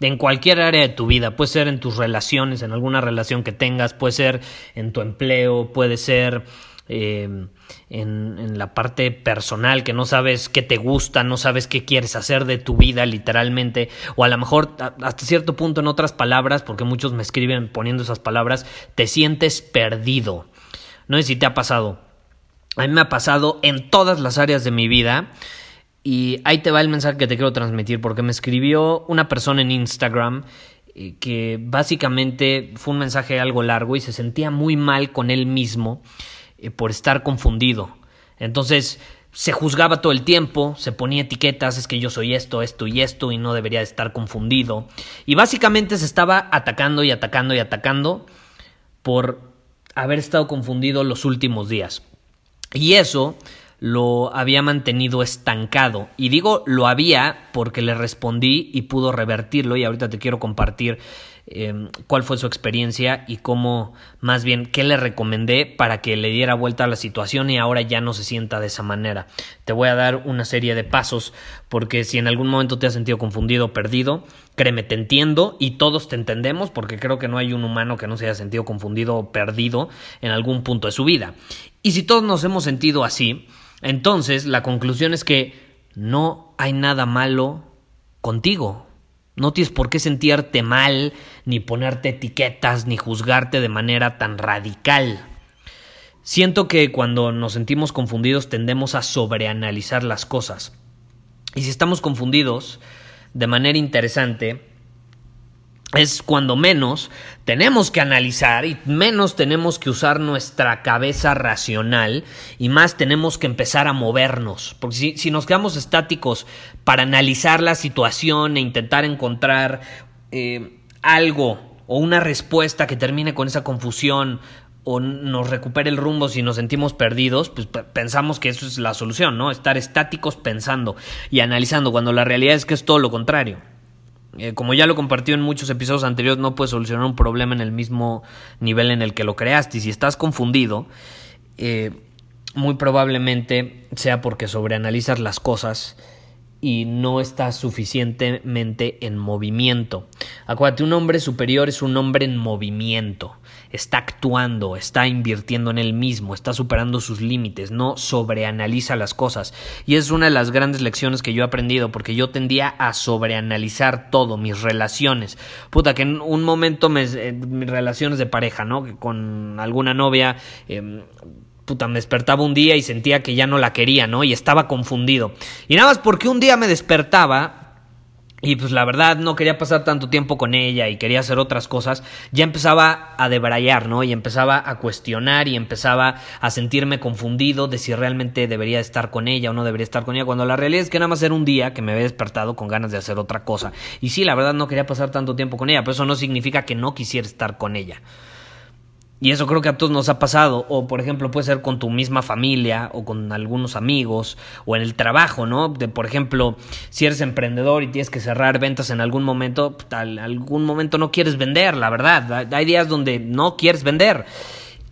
En cualquier área de tu vida, puede ser en tus relaciones, en alguna relación que tengas, puede ser en tu empleo, puede ser eh, en, la parte personal, que no sabes qué te gusta, no sabes qué quieres hacer de tu vida literalmente, o a lo mejor hasta cierto punto en otras palabras, porque muchos me escriben poniendo esas palabras, te sientes perdido. No sé si te ha pasado. A mí me ha pasado en todas las áreas de mi vida. Y ahí te va el mensaje que te quiero transmitir, porque me escribió una persona en Instagram eh, que básicamente fue un mensaje algo largo y se sentía muy mal con él mismo eh, por estar confundido. Entonces se juzgaba todo el tiempo, se ponía etiquetas, es que yo soy esto, esto y esto y no debería estar confundido. Y básicamente se estaba atacando y atacando y atacando por haber estado confundido los últimos días. Y eso lo había mantenido estancado. Y digo lo había porque le respondí y pudo revertirlo y ahorita te quiero compartir em, cuál fue su experiencia y cómo, más bien, qué le recomendé para que le diera vuelta a la situación y ahora ya no se sienta de esa manera. Te voy a dar una serie de pasos porque si en algún momento te has sentido confundido, perdido, créeme, te entiendo y todos te entendemos porque creo que no hay un humano que no se haya sentido confundido o perdido en algún punto de su vida. Y si todos nos hemos sentido así, entonces, la conclusión es que no hay nada malo contigo. No tienes por qué sentirte mal, ni ponerte etiquetas, ni juzgarte de manera tan radical. Siento que cuando nos sentimos confundidos tendemos a sobreanalizar las cosas. Y si estamos confundidos de manera interesante, es cuando menos tenemos que analizar y menos tenemos que usar nuestra cabeza racional y más tenemos que empezar a movernos. Porque si, nos quedamos estáticos para analizar la situación e intentar encontrar eh, algo o una respuesta que termine con esa confusión o nos recupere el rumbo si nos sentimos perdidos, pues pensamos que eso es la solución, ¿no? Estar estáticos pensando y analizando, cuando la realidad es que es todo lo contrario. Eh, como ya lo compartió en muchos episodios anteriores, no puedes solucionar un problema en el mismo nivel en el que lo creaste. Y si estás confundido, eh, muy probablemente sea porque sobreanalizas las cosas y no estás suficientemente en movimiento. Acuérdate, un hombre superior es un hombre en movimiento está actuando, está invirtiendo en él mismo, está superando sus límites, no sobreanaliza las cosas. Y es una de las grandes lecciones que yo he aprendido, porque yo tendía a sobreanalizar todo, mis relaciones. Puta, que en un momento me, eh, mis relaciones de pareja, ¿no? Con alguna novia... Em, puta, me despertaba un día y sentía que ya no la quería, ¿no? Y estaba confundido. Y nada más porque un día me despertaba y pues la verdad no quería pasar tanto tiempo con ella y quería hacer otras cosas, ya empezaba a debrayar, ¿no? Y empezaba a cuestionar y empezaba a sentirme confundido de si realmente debería estar con ella o no debería estar con ella, cuando la realidad es que nada más era un día que me había despertado con ganas de hacer otra cosa. Y sí, la verdad no quería pasar tanto tiempo con ella, pero eso no significa que no quisiera estar con ella. Y eso creo que a todos nos ha pasado, o por ejemplo puede ser con tu misma familia o con algunos amigos o en el trabajo, ¿no? De, por ejemplo, si eres emprendedor y tienes que cerrar ventas en algún momento, en algún momento no quieres vender, la verdad. Hay días donde no quieres vender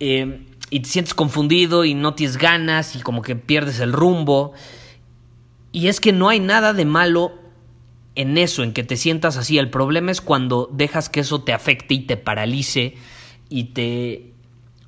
eh, y te sientes confundido y no tienes ganas y como que pierdes el rumbo. Y es que no hay nada de malo en eso, en que te sientas así. El problema es cuando dejas que eso te afecte y te paralice y te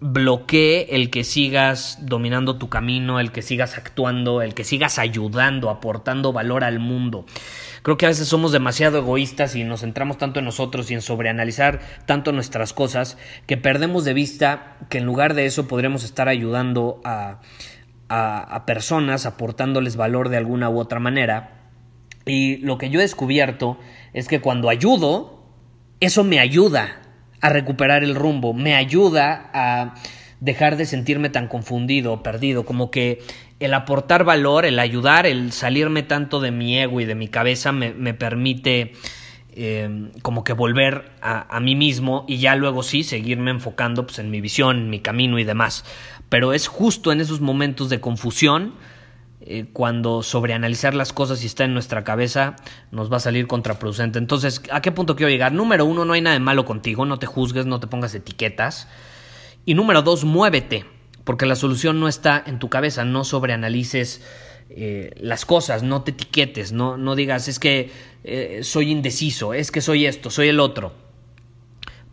bloquee el que sigas dominando tu camino, el que sigas actuando, el que sigas ayudando, aportando valor al mundo. Creo que a veces somos demasiado egoístas y nos centramos tanto en nosotros y en sobreanalizar tanto nuestras cosas que perdemos de vista que en lugar de eso podremos estar ayudando a, a, personas, aportándoles valor de alguna u otra manera. Y lo que yo he descubierto es que cuando ayudo, eso me ayuda a recuperar el rumbo, me ayuda a dejar de sentirme tan confundido, perdido, como que el aportar valor, el ayudar, el salirme tanto de mi ego y de mi cabeza me, permite eh, como que volver a, mí mismo y ya luego sí seguirme enfocando pues, en mi visión, en mi camino y demás. Pero es justo en esos momentos de confusión eh, cuando sobreanalizar las cosas y está en nuestra cabeza nos va a salir contraproducente. Entonces, ¿a qué punto quiero llegar? Número uno, no hay nada de malo contigo, no te juzgues, no te pongas etiquetas. Y número dos, muévete, porque la solución no está en tu cabeza, no sobreanalices eh, las cosas, no te etiquetes, no, no digas es que eh, soy indeciso, es que soy esto, soy el otro.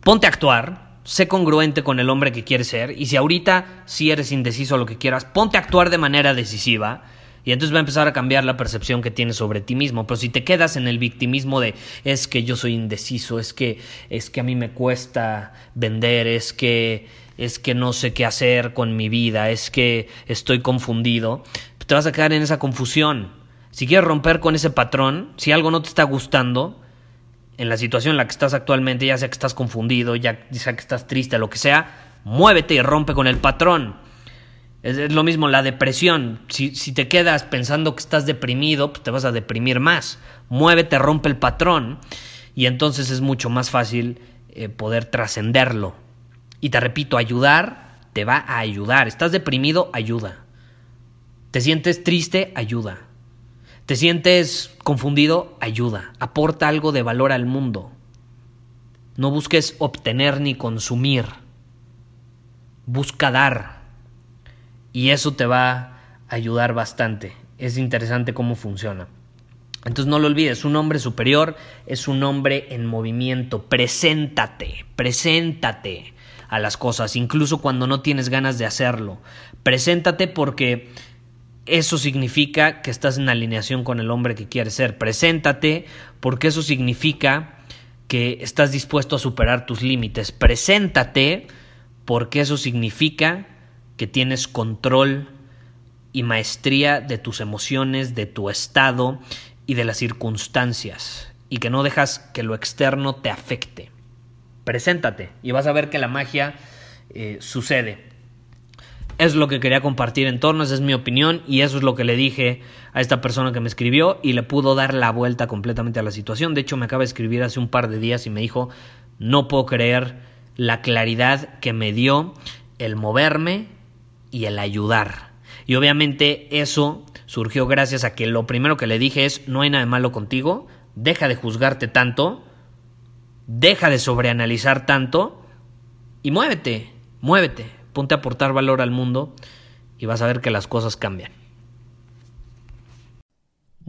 Ponte a actuar, sé congruente con el hombre que quieres ser y si ahorita sí eres indeciso lo que quieras, ponte a actuar de manera decisiva y entonces va a empezar a cambiar la percepción que tienes sobre ti mismo. Pero si te quedas en el victimismo de es que yo soy indeciso, es que, es que a mí me cuesta vender, es que, es que no sé qué hacer con mi vida, es que estoy confundido, te vas a quedar en esa confusión. Si quieres romper con ese patrón, si algo no te está gustando, en la situación en la que estás actualmente, ya sea que estás confundido, ya sea que estás triste, lo que sea, muévete y rompe con el patrón. Es, lo mismo la depresión. Si, si, te quedas pensando que estás deprimido, pues te vas a deprimir más. Muévete, rompe el patrón y entonces es mucho más fácil eh, poder trascenderlo. Y te repito, ayudar te va a ayudar. ¿Estás deprimido? Ayuda. ¿Te sientes triste? Ayuda. ¿Te sientes confundido? Ayuda. Aporta algo de valor al mundo. No busques obtener ni consumir. Busca dar y eso te va a ayudar bastante. Es interesante cómo funciona. Entonces no lo olvides, un hombre superior es un hombre en movimiento. Preséntate, preséntate a las cosas, incluso cuando no tienes ganas de hacerlo. Preséntate porque eso significa que estás en alineación con el hombre que quieres ser. Preséntate porque eso significa que estás dispuesto a superar tus límites. Preséntate porque eso significa que tienes control y maestría de tus emociones, de tu estado y de las circunstancias, y que no dejas que lo externo te afecte. Preséntate y vas a ver que la magia eh, sucede. Es lo que quería compartir en torno, esa es mi opinión y eso es lo que le dije a esta persona que me escribió y le pudo dar la vuelta completamente a la situación. De hecho, me acaba de escribir hace un par de días y me dijo, no puedo creer la claridad que me dio el moverme y el ayudar. Y obviamente eso surgió gracias a que lo primero que le dije es, no hay nada malo contigo, deja de juzgarte tanto, deja de sobreanalizar tanto y muévete, muévete, ponte a aportar valor al mundo y vas a ver que las cosas cambian.